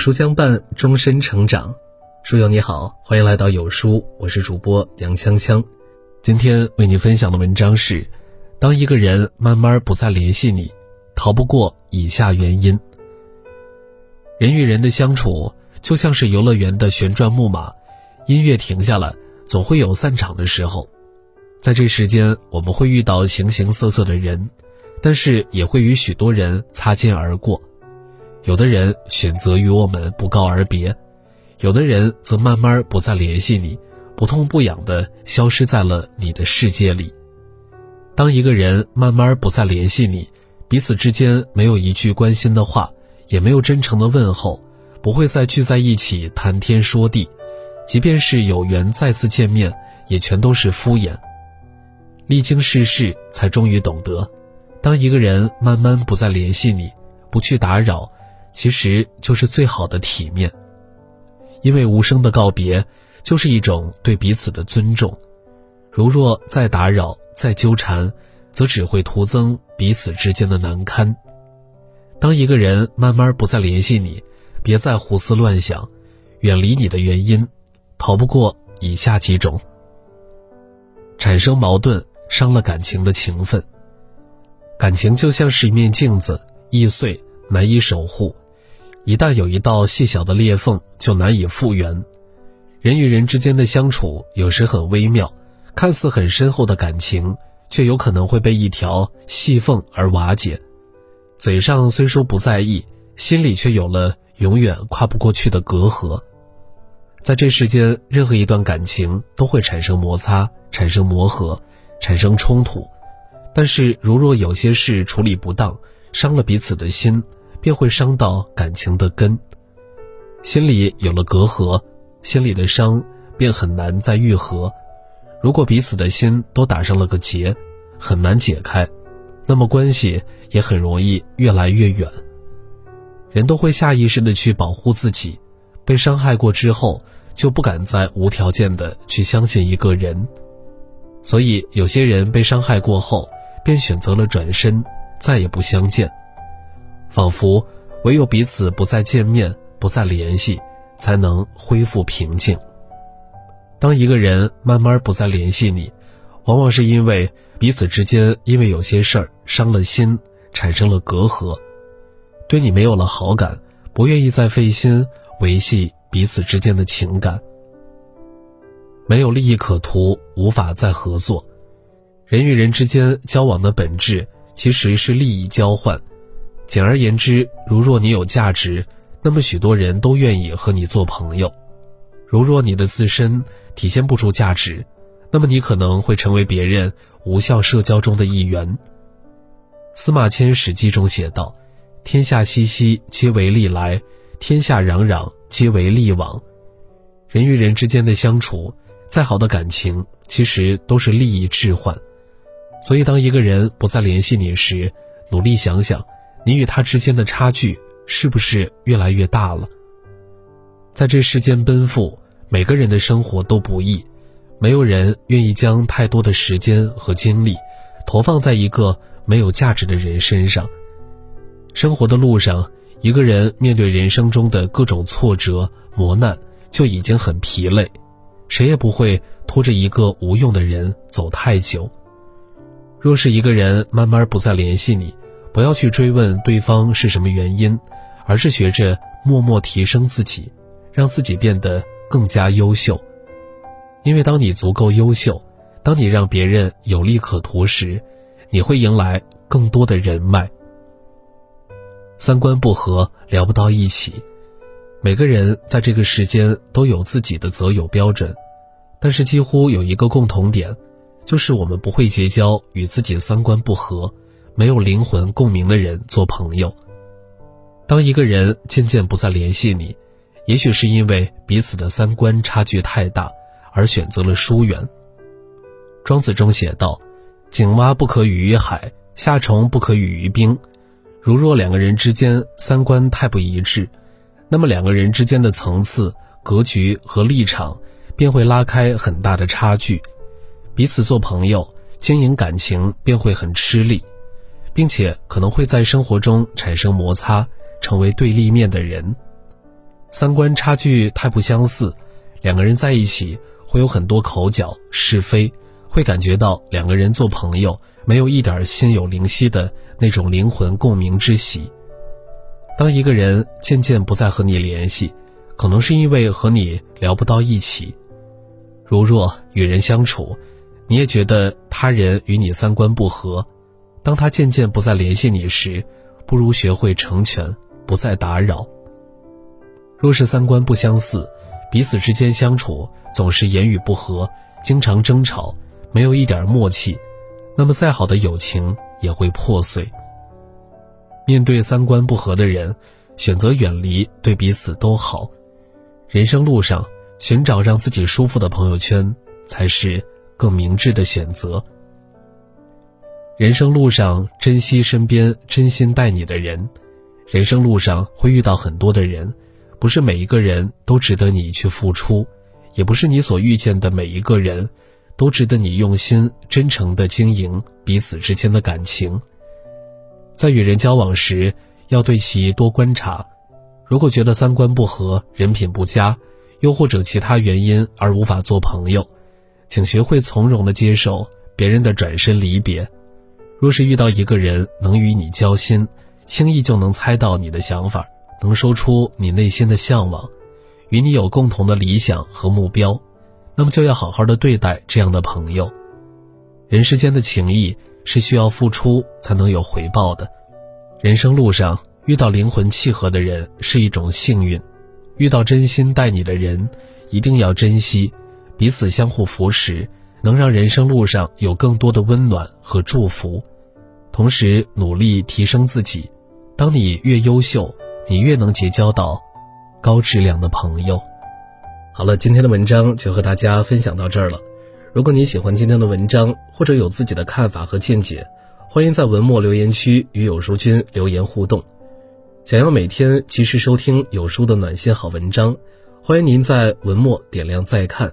书相伴，终身成长。书友你好，欢迎来到有书，我是主播杨锵锵。今天为你分享的文章是：当一个人慢慢不再联系你，逃不过以下原因。人与人的相处就像是游乐园的旋转木马，音乐停下了，总会有散场的时候。在这时间，我们会遇到形形色色的人，但是也会与许多人擦肩而过。有的人选择与我们不告而别，有的人则慢慢不再联系你，不痛不痒的消失在了你的世界里。当一个人慢慢不再联系你，彼此之间没有一句关心的话，也没有真诚的问候，不会再聚在一起谈天说地，即便是有缘再次见面，也全都是敷衍。历经世事，才终于懂得，当一个人慢慢不再联系你，不去打扰。其实就是最好的体面，因为无声的告别就是一种对彼此的尊重。如若再打扰、再纠缠，则只会徒增彼此之间的难堪。当一个人慢慢不再联系你，别再胡思乱想，远离你的原因，逃不过以下几种：产生矛盾，伤了感情的情分。感情就像是一面镜子，易碎。难以守护，一旦有一道细小的裂缝，就难以复原。人与人之间的相处有时很微妙，看似很深厚的感情，却有可能会被一条细缝而瓦解。嘴上虽说不在意，心里却有了永远跨不过去的隔阂。在这世间，任何一段感情都会产生摩擦，产生磨合，产生冲突。但是，如若有些事处理不当，伤了彼此的心。便会伤到感情的根，心里有了隔阂，心里的伤便很难再愈合。如果彼此的心都打上了个结，很难解开，那么关系也很容易越来越远。人都会下意识的去保护自己，被伤害过之后就不敢再无条件的去相信一个人，所以有些人被伤害过后，便选择了转身，再也不相见。仿佛唯有彼此不再见面、不再联系，才能恢复平静。当一个人慢慢不再联系你，往往是因为彼此之间因为有些事儿伤了心，产生了隔阂，对你没有了好感，不愿意再费心维系彼此之间的情感。没有利益可图，无法再合作。人与人之间交往的本质其实是利益交换。简而言之，如若你有价值，那么许多人都愿意和你做朋友；如若你的自身体现不出价值，那么你可能会成为别人无效社交中的一员。司马迁《史记》中写道：“天下熙熙，皆为利来；天下攘攘，皆为利往。”人与人之间的相处，再好的感情，其实都是利益置换。所以，当一个人不再联系你时，努力想想。你与他之间的差距是不是越来越大了？在这世间奔赴，每个人的生活都不易，没有人愿意将太多的时间和精力投放在一个没有价值的人身上。生活的路上，一个人面对人生中的各种挫折磨难就已经很疲累，谁也不会拖着一个无用的人走太久。若是一个人慢慢不再联系你，不要去追问对方是什么原因，而是学着默默提升自己，让自己变得更加优秀。因为当你足够优秀，当你让别人有利可图时，你会迎来更多的人脉。三观不合聊不到一起，每个人在这个世间都有自己的择友标准，但是几乎有一个共同点，就是我们不会结交与自己三观不合。没有灵魂共鸣的人做朋友。当一个人渐渐不再联系你，也许是因为彼此的三观差距太大，而选择了疏远。庄子中写道：“井蛙不可语于海，夏虫不可语于冰。”如若两个人之间三观太不一致，那么两个人之间的层次、格局和立场便会拉开很大的差距，彼此做朋友、经营感情便会很吃力。并且可能会在生活中产生摩擦，成为对立面的人。三观差距太不相似，两个人在一起会有很多口角是非，会感觉到两个人做朋友没有一点心有灵犀的那种灵魂共鸣之喜。当一个人渐渐不再和你联系，可能是因为和你聊不到一起。如若与人相处，你也觉得他人与你三观不合，当他渐渐不再联系你时，不如学会成全，不再打扰。若是三观不相似，彼此之间相处总是言语不合，经常争吵，没有一点默契，那么再好的友情也会破碎。面对三观不合的人，选择远离对彼此都好。人生路上，寻找让自己舒服的朋友圈，才是更明智的选择。人生路上，珍惜身边真心待你的人。人生路上会遇到很多的人，不是每一个人都值得你去付出，也不是你所遇见的每一个人，都值得你用心真诚的经营彼此之间的感情。在与人交往时，要对其多观察。如果觉得三观不合、人品不佳，又或者其他原因而无法做朋友，请学会从容的接受别人的转身离别。若是遇到一个人能与你交心，轻易就能猜到你的想法，能说出你内心的向往，与你有共同的理想和目标，那么就要好好的对待这样的朋友。人世间的情谊。是需要付出才能有回报的。人生路上遇到灵魂契合的人是一种幸运，遇到真心待你的人一定要珍惜，彼此相互扶持，能让人生路上有更多的温暖和祝福。同时努力提升自己，当你越优秀，你越能结交到高质量的朋友。好了，今天的文章就和大家分享到这儿了。如果你喜欢今天的文章，或者有自己的看法和见解，欢迎在文末留言区与有书君留言互动。想要每天及时收听有书的暖心好文章，欢迎您在文末点亮再看。